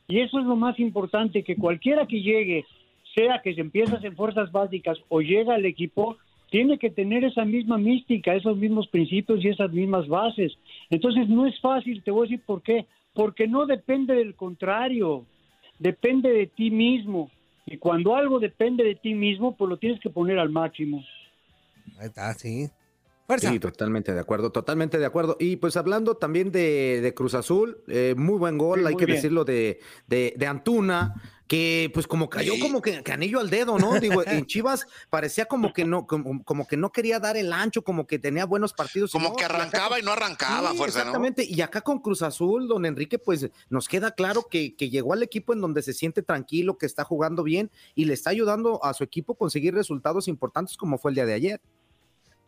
Y eso es lo más importante, que cualquiera que llegue, sea que se empiezas en fuerzas básicas o llega al equipo, tiene que tener esa misma mística, esos mismos principios y esas mismas bases. Entonces no es fácil, te voy a decir por qué. Porque no depende del contrario, depende de ti mismo. Y cuando algo depende de ti mismo, pues lo tienes que poner al máximo. Ahí sí. Sí, totalmente de acuerdo, totalmente de acuerdo. Y pues hablando también de, de Cruz Azul, eh, muy buen gol, Sí, hay que bien. decirlo de, de, de Antuna, que pues como cayó Sí. como que, que anillo al dedo, ¿no? Digo, en Chivas parecía como que no, como, como que no quería dar el ancho, como que tenía buenos partidos. Como no, que y acá arrancaba y no arrancaba, Sí, fuerza, ¿no? Exactamente, y acá con Cruz Azul, don Enrique, pues nos queda claro que, que llegó al equipo en donde se siente tranquilo, que está jugando bien y le está ayudando a su equipo a conseguir resultados importantes como fue el día de ayer.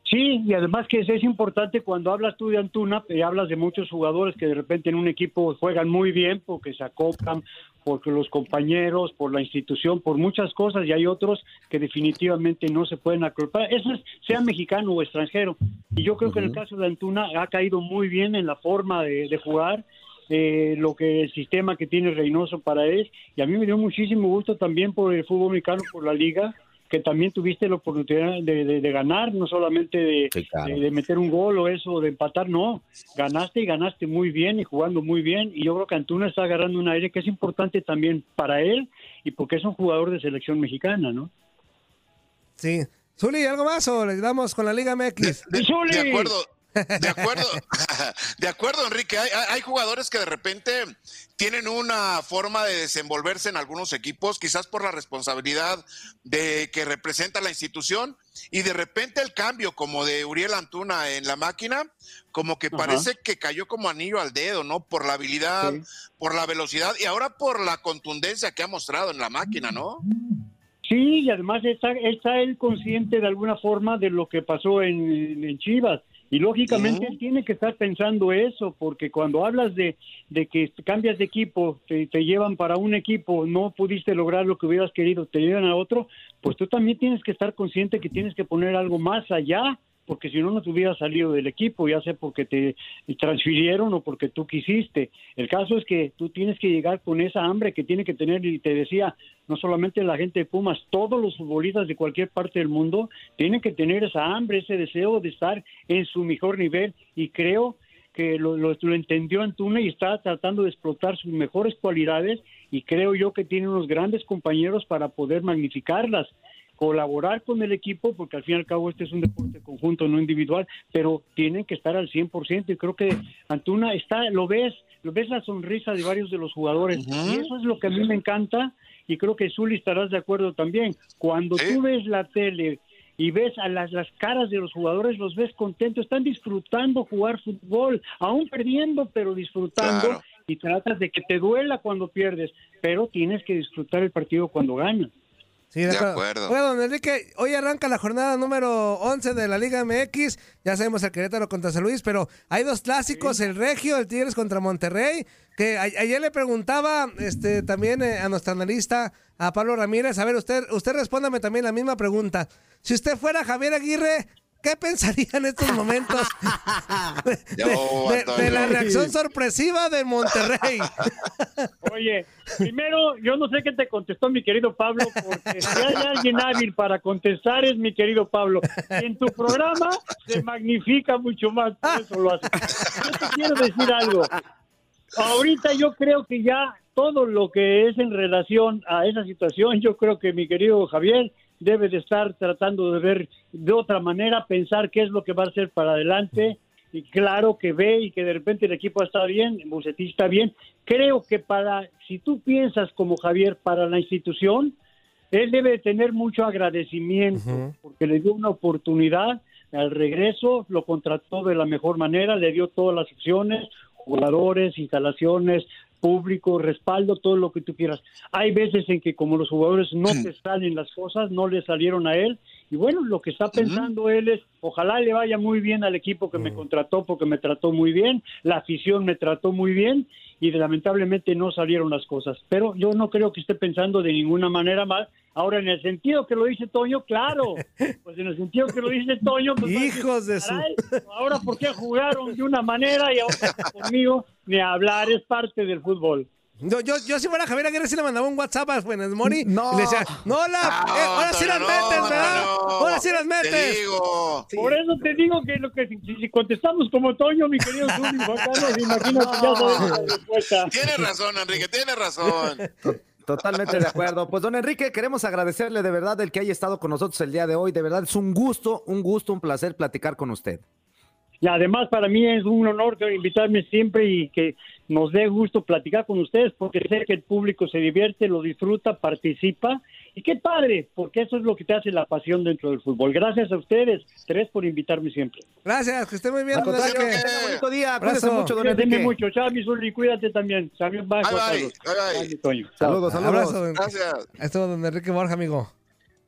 Sí, y además que es importante cuando hablas tú de Antuna, y hablas de muchos jugadores que de repente en un equipo juegan muy bien porque se acoplan, porque los compañeros, por la institución, por muchas cosas, y hay otros que definitivamente no se pueden acoplar. Eso es, sea mexicano o extranjero. Y yo creo que en el caso de Antuna ha caído muy bien en la forma de, de jugar. eh, lo que el sistema que tiene Reynoso para él y a mí me dio muchísimo gusto también por el fútbol mexicano por la liga que también tuviste la oportunidad de, de- de ganar, no solamente de, de- de meter un gol o eso, de empatar, no, ganaste y ganaste muy bien y jugando muy bien y yo creo que Antuna está agarrando un aire que es importante también para él y porque es un jugador de selección mexicana, ¿no? Sí. Zuli, ¿algo más o le damos con la Liga MX? De, de acuerdo, de acuerdo, <laughs> de acuerdo, Enrique. Hay, hay- jugadores que de repente tienen una forma de desenvolverse en algunos equipos, quizás por la responsabilidad de que representa la institución, y de repente el cambio, como de Uriel Antuna en la máquina, como que Ajá. parece que cayó como anillo al dedo, ¿no? Por la habilidad, por la velocidad y ahora por la contundencia que ha mostrado en la máquina, ¿no? Sí, y además está, está él consciente de alguna forma de lo que pasó en, en Chivas. Y lógicamente él tiene que estar pensando eso, porque cuando hablas de, de que cambias de equipo, te, te llevan para un equipo, no pudiste lograr lo que hubieras querido, te llevan a otro, pues tú también tienes que estar consciente que tienes que poner algo más allá, porque si no, no te hubieras salido del equipo, ya sea porque te transfirieron o porque tú quisiste. El caso es que tú tienes que llegar con esa hambre que tiene que tener, y te decía, no solamente la gente de Pumas, todos los futbolistas de cualquier parte del mundo tienen que tener esa hambre, ese deseo de estar en su mejor nivel y creo que lo, lo, lo entendió Antuna y está tratando de explotar sus mejores cualidades y creo yo que tiene unos grandes compañeros para poder magnificarlas colaborar con el equipo, porque al fin y al cabo este es un deporte conjunto, no individual, pero tienen que estar al 100% y creo que Antuna está, lo ves, lo ves la sonrisa de varios de los jugadores y eso es lo que a mí me encanta y creo que Zuli estarás de acuerdo también. Cuando tú ves la tele y ves a las, las caras de los jugadores, los ves contentos, están disfrutando jugar fútbol, aún perdiendo, pero disfrutando Claro. y tratas de que te duela cuando pierdes, pero tienes que disfrutar el partido cuando ganas. Sí, de acuerdo. Oiga, don Enrique, hoy arranca la jornada número 11 de la Liga MX. Ya sabemos el Querétaro contra San Luis, pero hay dos clásicos, el Regio, el Tigres contra Monterrey. Que a- ayer le preguntaba este también eh, a nuestro analista, a Pablo Ramírez, a ver, usted, usted respóndame también la misma pregunta. Si usted fuera Javier Aguirre, ¿qué pensaría en estos momentos <laughs> de, de- de la reacción sorpresiva de Monterrey? <laughs> Oye, primero, yo no sé qué te contestó mi querido Pablo, porque si hay alguien hábil para contestar es mi querido Pablo. Y en tu programa se magnifica mucho más, por eso lo hace. Yo te quiero decir algo. ahorita yo creo que ya todo lo que es en relación a esa situación, yo creo que mi querido Javier debe de estar tratando de ver de otra manera, pensar qué es lo que va a hacer para adelante. Y claro que ve y que de repente el equipo está bien, Bucetich está bien. Creo que para, si tú piensas como Javier, para la institución, él debe de tener mucho agradecimiento porque le dio una oportunidad al regreso, lo contrató de la mejor manera, le dio todas las opciones, jugadores, instalaciones, público, respaldo, todo lo que tú quieras. Hay veces en que como los jugadores no te salen las cosas, no le salieron a él, y bueno, lo que está pensando él es, ojalá le vaya muy bien al equipo que me contrató porque me trató muy bien, la afición me trató muy bien, y lamentablemente no salieron las cosas. Pero yo no creo que esté pensando de ninguna manera mal. Ahora, en el sentido que lo dice Toño, claro. <laughs> Pues en el sentido que lo dice Toño, pues, Hijos de su... ahora por qué jugaron de una manera y ahora conmigo ni hablar es parte del fútbol. Yo, yo, yo si fuera Javier Aguirre sí le mandaba un WhatsApp a Funes Mori y le decía, no, la, eh, ahora sí las metes, no, ¿verdad? no, ahora sí las Te metes. Por eso te digo que, lo que si, si contestamos como Toño, mi querido Zuli, <laughs> Carlos, imagínate ya sabemos la respuesta. Tienes razón, Enrique, tienes razón. Totalmente de acuerdo. Pues don Enrique, queremos agradecerle de verdad el que haya estado con nosotros el día de hoy. De verdad es un gusto, un gusto, un placer platicar con usted. Y además para mí es un honor que invitarme siempre y que nos dé gusto platicar con ustedes porque sé que el público se divierte, lo disfruta, participa y qué padre, porque eso es lo que te hace la pasión dentro del fútbol. Gracias a ustedes tres por invitarme siempre. Gracias, que esté muy bien. Don que tenga bonito día. Cuídese mucho, don Cuídate Enrique. mucho, chao, mi Zuli, cuídate también. Saludos, bye, Bye, Juan bye, Carlos. bye, bye. Bye, mi Toño. Saludos, saludos. Gracias. Esto es don Enrique Borja, amigo.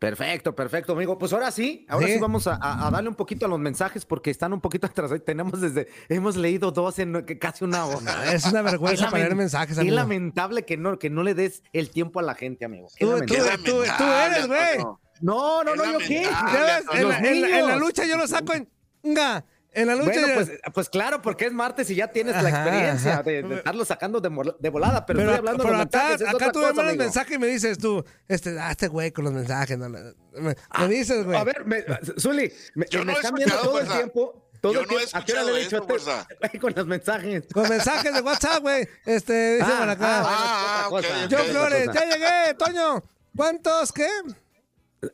Perfecto, perfecto, amigo. Pues ahora sí, ahora sí, Sí. vamos a, darle un poquito a los mensajes porque están un poquito <laughs> atrás. Tenemos desde, hemos leído dos en que casi una hora. Es una vergüenza Qué para leer mensajes, Qué amigo. lamentable que no, que no le des el tiempo a la gente, amigo. Tú, tú, tú, eres, güey. No, no, no, ¿yo qué? en, la, en la- en la niños. lucha yo lo saco en... Nga, En la lucha... Bueno, pues, pues claro, porque es martes y ya tienes la experiencia ajá. de, de estarlo sacando de, volada, pero, pero, estoy hablando pero de acá, mensajes, es acá otra tú me mandas mensaje y me dices tú, este, ah, este güey con los mensajes. no, me, me dices, güey. A ver, me, Zuli, me, Yo me no están viendo todo el tiempo. Todo Yo el no he tiempo. ¿A qué hora le he escuchado dicho a este- con los mensajes? Con mensajes de WhatsApp, güey. Este, dice Ah, por acá. ah, Ah. Yo. Flores, ya llegué, Toño. ¿Cuántos qué?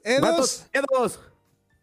Edos ¿Cuántos? Edos.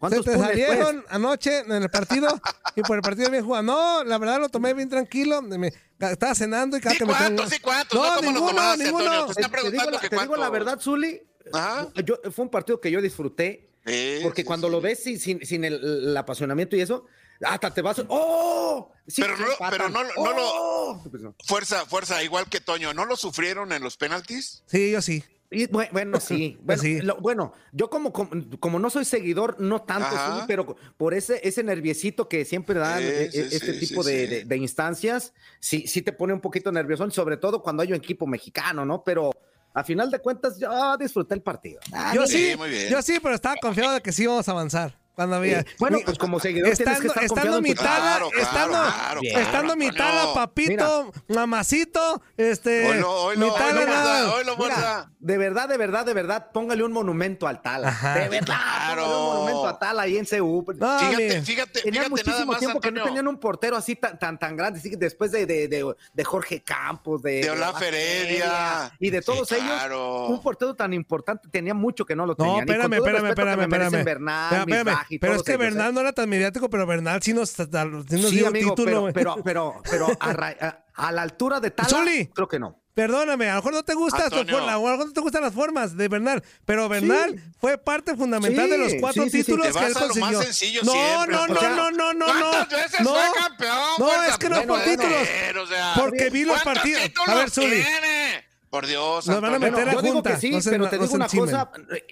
Se ¿Cuántos te punes, salieron pues? anoche en el partido y por el partido bien jugado. No, la verdad lo tomé bien tranquilo. Me, estaba cenando y cada Sí, que me cuántos, sí, cuántos, no, No, ¿cómo los ninguno, tomaste, ninguno. Antonio? Pues Te, está te digo, preguntando la, que te digo la verdad, Zuli. Ajá. Yo, fue un partido que yo disfruté. Sí, Porque sí, cuando sí. lo ves sin, sin, sin el, el apasionamiento y eso, hasta te vas. ¡Oh! Sí, Pero no pero no lo- no lo- ¡Oh! Pues. Fuerza, fuerza, igual que Toño, ¿no lo sufrieron en los penaltis? Sí, yo sí. Y, bueno, sí. <laughs> Bueno, Sí. lo- bueno, yo como, como, como no soy seguidor, no tanto, sí, pero por ese, ese nerviecito que siempre dan Sí, eh, sí, eh, este sí, tipo sí, de, sí. de- de instancias, sí, sí te pone un poquito nervioso, sobre todo cuando hay un equipo mexicano, ¿no? Pero a final de cuentas, yo disfruté el partido. Ah, Yo sí, Sí, muy bien. yo sí, pero estaba confiado de que sí íbamos a avanzar. Cuando había. Eh, bueno, mi- pues como seguidor tienes que estando, estar estando confiado en mi tu- tala, Claro, claro, estando, claro, claro, estando mi Antonio. tala, papito, mamacito, este, nada. fuerza, oilo, Mira, fuerza. de verdad, de verdad, de verdad, póngale un monumento al Tala. Ajá. De verdad, Claro. póngale un monumento a Tala ahí en CU. No, Fíjate, fíjate, Tenía fíjate nada muchísimo más, tiempo que no tenían un portero así tan tan, tan grande, así que después de, de, de, de Jorge Campos, de, De Olaf Heredia. y de todos Sí, ellos, claro. un portero tan importante tenía mucho que no lo No, tenían. Con espérame, espérame, espérame, espérame. Bernal, Espérame, y Pero es que. Bernal no era tan mediático, pero Bernal sí nos, sí nos Sí, dio amigo, título, pero, pero, pero, <laughs> pero a, ra- a- a la altura de Zuli. creo que no. Perdóname, a lo mejor no te gusta tu Antonio. forma, a lo mejor no te gustan las formas de Bernal, pero Bernal fue parte fundamental Sí, de los cuatro sí, sí, sí. títulos que él consiguió. sencillo no, siempre, no, o no, sea, no, no, no, no. ¿Cuántas veces no, fue campeón? No, es que no es por títulos. ser, o sea, Porque vi los ¿cuántos partidos. A ver, Zuli. tiene? Por Dios, Nos van a meter a yo digo junta, que sí, no se- pero te no digo una encimen. cosa,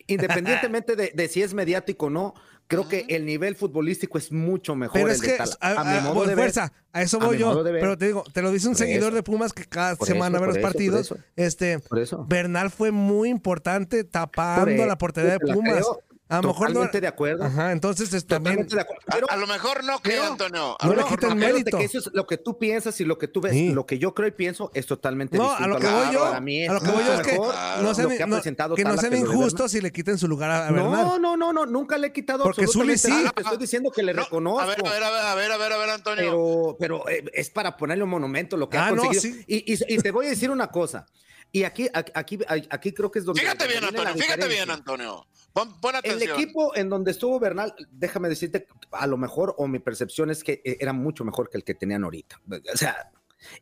independientemente de, de si es mediático o no, creo que el nivel futbolístico es mucho mejor Pero es de que, Tala. a, A mi a- modo por de ver. fuerza, a eso voy mi yo. de. Pero te digo, te lo dice un Por seguidor eso. de Pumas que cada semana eso, ve los eso, partidos. Este, Por eso. Bernal fue muy importante tapando la portería de Pumas. creo. A lo mejor no. Totalmente de acuerdo. Ajá, entonces es también. De acuerdo. Pero- A lo mejor no Pero- Antonio. A No lo le mejor quiten no. Mérito. que eso es lo que tú piensas y lo que tú ves, Sí. lo que yo creo y pienso es totalmente No, distinto. a lo que voy yo, para mí a lo que voy yo es que mejor no lo que ha no- presentado que no injustos y le quiten su lugar a, a Bernal. Bernal. No, no, no, no, nunca le he quitado Porque Zuli absolutamente sí. nada. Te estoy diciendo que le No, reconozco. A ver, a ver, a ver, a ver, a ver, a ver, Antonio. pero, pero eh, es para ponerle un monumento lo que Ah, ha conseguido. sí. y, y- y te voy a decir una cosa. Y aquí, aquí, aquí, aquí creo que es donde. Fíjate bien, Antonio, fíjate bien. Antonio. Pon, pon El equipo en donde estuvo Bernal, déjame decirte, a lo mejor, o mi percepción es que eh, era mucho mejor que el que tenían ahorita. O sea,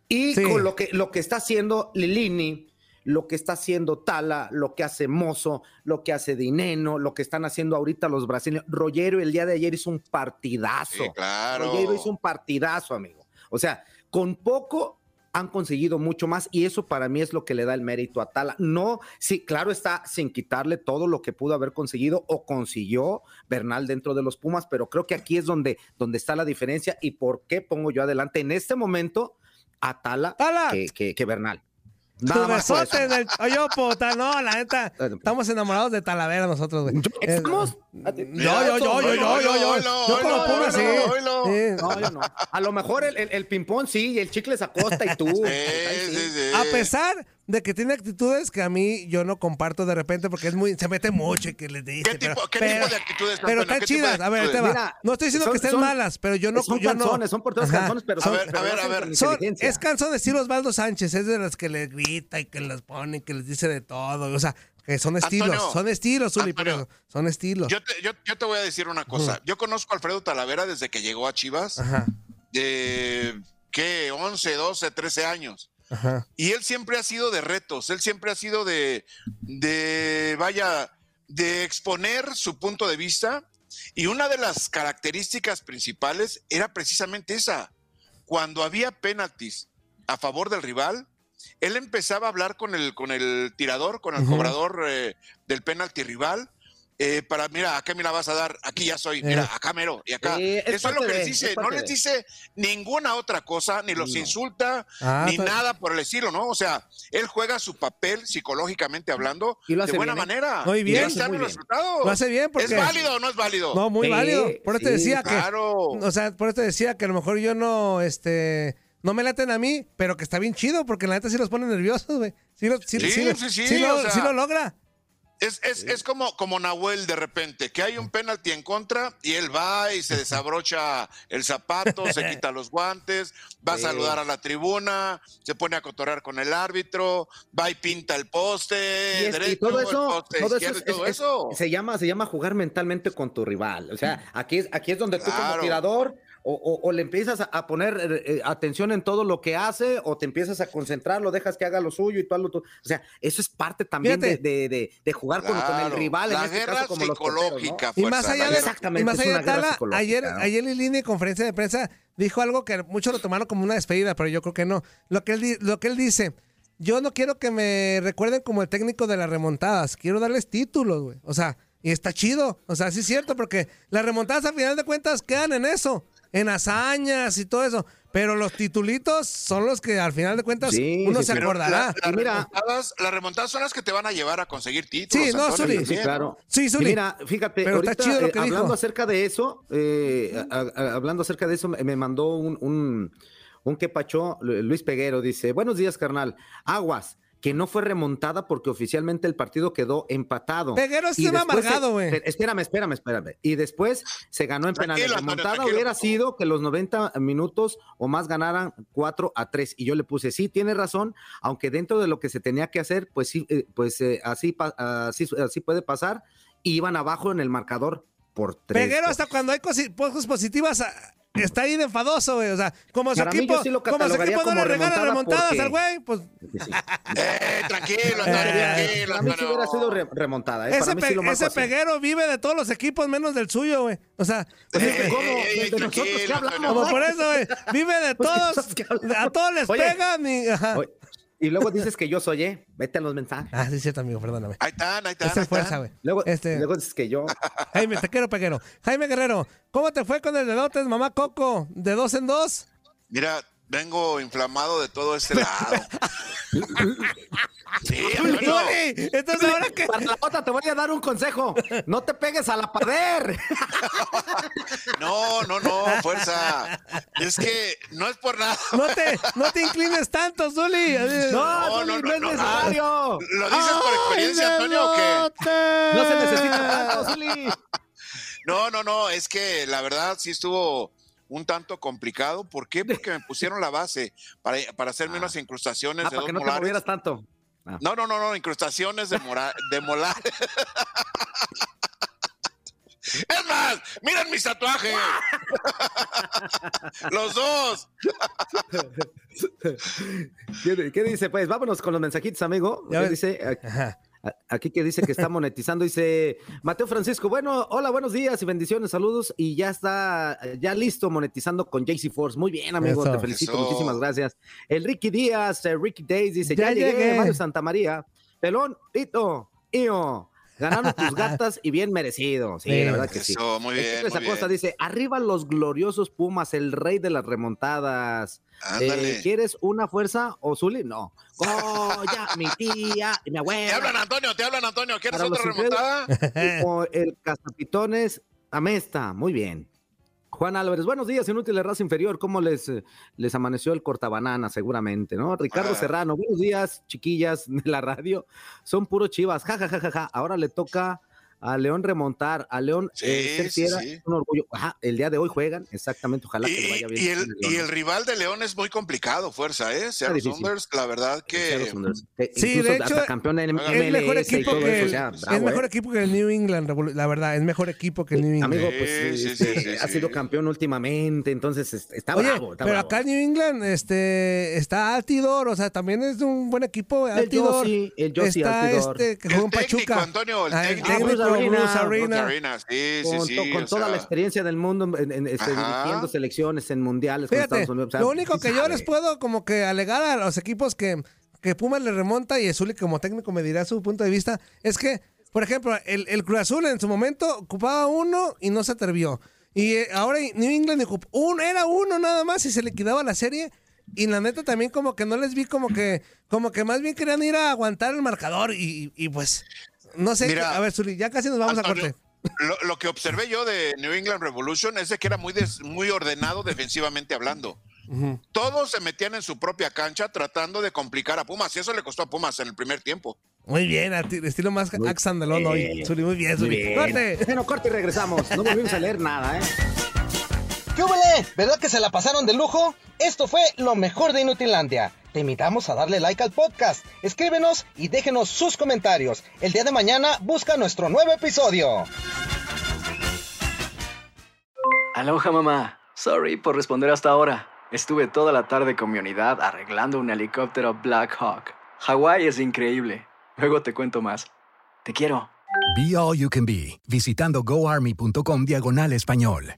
y Sí. con lo que, lo que está haciendo Lilini, lo que está haciendo Tala, lo que hace Mozo, lo que hace Dineno, lo que están haciendo ahorita los brasileños. Rollero el día de ayer hizo un partidazo. Sí, claro. Rollero hizo un partidazo, amigo. O sea, con poco han conseguido mucho más y eso para mí es lo que le da el mérito a Tala. No, sí, claro está, sin quitarle todo lo que pudo haber conseguido o consiguió Bernal dentro de los Pumas, pero creo que aquí es donde, donde está la diferencia y por qué pongo yo adelante en este momento a Tala, ¡Tala! Que, que- que Bernal. Nada más por besote eso. del Oyopo, no, la neta, estamos enamorados de Talavera nosotros, güey. Eh, ¿Estamos? Yo, yo, yo, yo, yo, yo, yo, yo como Puma, sí. Sí. No, yo no. A lo mejor el, el, el ping-pong sí, y el chicle se acosta y tú. Ahí sí. A pesar de que tiene actitudes que a mí yo no comparto de repente porque es muy se mete mucho y que les dice. ¿Qué tipo- pero, qué pero- tipo de actitudes, Pero están ¿Qué tipo de chidas. A ver, te va. Mira, no estoy diciendo son- que estén son- malas, pero yo no. son yo no- canzones, son porteros Ajá. canzones, pero A ver, a ver, a ver. Son- es canción de estilo Osvaldo Sánchez, es de las que le grita y que les pone y que les dice de todo. O sea, que son estilos, Antonio, son estilos, Zuli, por Antonio. Son estilos. Yo te, yo, yo te voy a decir una cosa. Yo conozco a Alfredo Talavera desde que llegó a Chivas. Ajá, De, ¿qué? 11, 12, 13 años. Ajá. Y él siempre ha sido de retos, él siempre ha sido de, de, vaya, de exponer su punto de vista. Y una de las características principales era precisamente esa. Cuando había penaltis a favor del rival, él empezaba a hablar con el, con el tirador, con el cobrador eh, del penalti rival. Eh, para, mira, acá me la vas a dar, aquí ya soy, mira, Eh. acá mero, y acá. Es Eso es lo que de, les dice, no les dice ninguna otra cosa, ni los No. insulta, Ah, ni nada por el estilo, ¿no? O sea, él juega su papel psicológicamente hablando Y lo hace de buena bien, ¿eh? manera. Muy Y bien. hace están muy los bien. resultados. Lo hace bien porque. ¿Es válido o no es válido? No, muy Sí, válido. Por eso te decía que. claro. O sea, por eso te decía que a lo mejor yo no, este. No me laten a mí, pero que está bien chido, porque la neta sí los pone nerviosos, güey. Sí, lo- sí, Sí, sí, sí, sí, lo, o sea, sí lo logra. Es, es, es como, como Nahuel de repente, que hay un penalti en contra y él va y se desabrocha el zapato, se quita los guantes, va a saludar a la tribuna, se pone a cotorrear con el árbitro, va y pinta el poste, Y, es- y derecho, todo el eso, poste todo eso, izquierdo es- y todo es- eso. se llama se llama jugar mentalmente con tu rival. O sea, aquí es aquí es donde tú como tirador o, o- o le empiezas a, poner eh, eh, atención en todo lo que hace o te empiezas a concentrar, lo dejas que haga lo suyo y haz lo tuyo. O sea, eso es parte también de, de- de- de jugar con, con el rival la en este guerra caso como los porteros, ¿no? psicológica, Y fuerza, más allá de, Exactamente, y más es allá una de guerra Tala, psicológica, ayer, ¿no? ayer Lilini en conferencia de prensa dijo algo que muchos lo tomaron como una despedida, pero yo creo que no. Lo que él, di- lo que él dice, yo no quiero que me recuerden como el técnico de las remontadas, quiero darles títulos, güey. O sea, y está chido. O sea, sí es cierto, porque las remontadas a final de cuentas quedan en eso, en hazañas y todo eso. Pero los titulitos son los que al final de cuentas Sí, uno sí, se sí. Acordará. la- las, Y mira- remontadas, las remontadas son las que te van a llevar a conseguir títulos. Sí, no, Zuli. Sí, también, claro. Sí, Zuli. mira, fíjate, Pero está chido lo eh, que hablando dijo. acerca de eso, eh, a- a- hablando acerca de eso, me me mandó un, un, un que pachó, Luis Peguero, dice, buenos días, carnal, aguas, que no fue remontada porque oficialmente el partido quedó empatado. Peguero se va amargado, güey. Espérame, Espérame, espérame. Y después se ganó en penales. Tranquilo, Antonio, Remontada tranquilo, hubiera sido que los 90 minutos o más ganaran 4 a 3. Y yo le puse, sí, tiene razón, aunque dentro de lo que se tenía que hacer, pues sí, eh, pues eh, así, pa- así, así puede pasar. Y iban abajo en el marcador por 3. Peguero hasta cuando hay cosas positivas está ahí de enfadoso, güey. O sea, como su Para equipo, sí como su equipo no como le regala remontada remontadas porque- al güey, pues Eh, tranquilo, Eh, tranquilo, Para mí sí hubiera sido re- remontada. ¿eh? ese, Para mí sí pe- lo marco ese así. peguero vive de todos los equipos menos del suyo, güey. O sea, Pues es que, Eh, ¿cómo? eh, ¿De, de nosotros qué hablamos? Como por eso, güey. Vive de Pues, ¿qué todos. A todos les pegan y. Ajá. Oye, Y luego dices que yo soy, ¿eh? Vete a los mensajes. Ah, sí, es cierto, amigo, perdóname. Ahí están, ahí están. Esa ahí fuerza, güey. Luego, Este- luego dices que yo. <laughs> Jaime, te quiero, peguero. Jaime Guerrero, ¿cómo te fue con el dedotes, mamá Coco? ¿De dos en dos? Mira, vengo inflamado de todo este <laughs> lado. Sí, <laughs> Antonio. Zuli. Entonces ahora que. Para la otra te voy a dar un consejo. No te pegues a la pared. <laughs> No, no, no, fuerza. Es que no es por nada. No te, no te inclines tanto, Zuli. No, no, no, es necesario. ¿Lo dices por experiencia, Antonio, o qué? No se necesita tanto, Zuli. No, no, no, es que la verdad sí estuvo un tanto complicado. ¿Por qué? Porque me pusieron la base para, para hacerme unas incrustaciones Ah, de para dos que no te molares. movieras tanto. Ah. No, no, no, no, incrustaciones de, mora- de molar. <laughs> Es más, miren mis tatuajes. <laughs> Los dos. ¿Qué, qué dice? Pues vámonos con los mensajitos, amigo. ¿Qué dice? A- Aquí que dice que está <laughs> monetizando, dice Mateo Francisco, bueno, hola, buenos días y bendiciones, saludos, y ya está, ya listo monetizando con JC Force. Muy bien, amigo, Eso. te felicito, Eso. muchísimas gracias. El Ricky Díaz, eh, Ricky Days dice, ya, Ya llegué, llegué. Mario Santa María, pelón, Tito, Io. Ganaron tus <laughs> gatas y bien merecido. Sí, Sí. la verdad que sí. Eso, muy bien, Acosta bien. dice: Arriba los gloriosos Pumas, el rey de las remontadas. Eh, ¿Quieres una fuerza o Zuli? No. Oh, ya, mi <laughs> tía y mi Te abuela. hablan, Antonio, te hablan, Antonio. ¿Quieres Para otra los remontada? <laughs> Como el cazapitones Amesta. Muy bien. Juan Álvarez, buenos días, inútiles raza inferior. ¿Cómo les, eh, les amaneció el cortabanana? Seguramente, ¿no? Ricardo Ah. Serrano, buenos días, chiquillas de la radio. Son puro chivas. Ja, ja, ja, ja, ja. Ahora le toca a León remontar. A León Sí, eh, ser sí, fiera sí. es un orgullo. Ajá, el día de hoy juegan, exactamente. Ojalá que le Y, vaya bien. y el, y el rival de León es muy complicado, fuerza, ¿eh? Seattle. Saunders, la verdad que... Sounders, que Sí, incluso de hecho, hasta campeón en es Es mejor y equipo que eso, el, o sea, es mejor ¿eh? equipo que el New England, la verdad, es mejor equipo que el New England. Amigo, pues Sí, sí, este, sí, sí, ha sí. sido campeón últimamente, entonces es- está Oye, bravo. Está pero bravo. acá en New England este, está Altidor, o sea, también es un buen equipo. El Altidor. Yossi, el Yossi está Altidor. este que El jugó en técnico, Pachuca. Antonio, el Ah, técnico. Bruce Arena. Sí, con, sí. toda sea, la experiencia del mundo en, en- este, dirigiendo selecciones en mundiales con Estados Unidos. o sea, lo único que yo les puedo como que alegar a los equipos que, que Pumas le remonta y Zuli como técnico me dirá su punto de vista, es que, por ejemplo, el, el Cruz Azul en su momento ocupaba uno y no se atrevió. Y eh, ahora New England ocup- un, era uno nada más y se liquidaba la serie. Y la neta también como que no les vi como que, como que más bien querían ir a aguantar el marcador y, y, pues, no sé, Mira, a ver Zuli, ya casi nos vamos a corte. Lo, lo que observé yo de New England Revolution es de que era muy, des- muy ordenado defensivamente hablando. Todos se metían en su propia cancha tratando de complicar a Pumas y eso le costó a Pumas en el primer tiempo. Muy bien, estilo más Axandalón hoy. Zuli, muy bien, Zuli. bien. Corte. Bueno, corte y regresamos. No volvimos a leer nada, ¿eh? ¿Qué huele? ¿Verdad que se la pasaron de lujo? Esto fue lo mejor de Inutilandia. Te invitamos a darle like al podcast, escríbenos y déjenos sus comentarios. El día de mañana busca nuestro nuevo episodio. Aloha mamá. Sorry por responder hasta ahora. Estuve toda la tarde con mi unidad arreglando un helicóptero Black Hawk. Hawái es increíble. Luego te cuento más. Te quiero. Be All You Can Be, visitando goarmy.com diagonal español.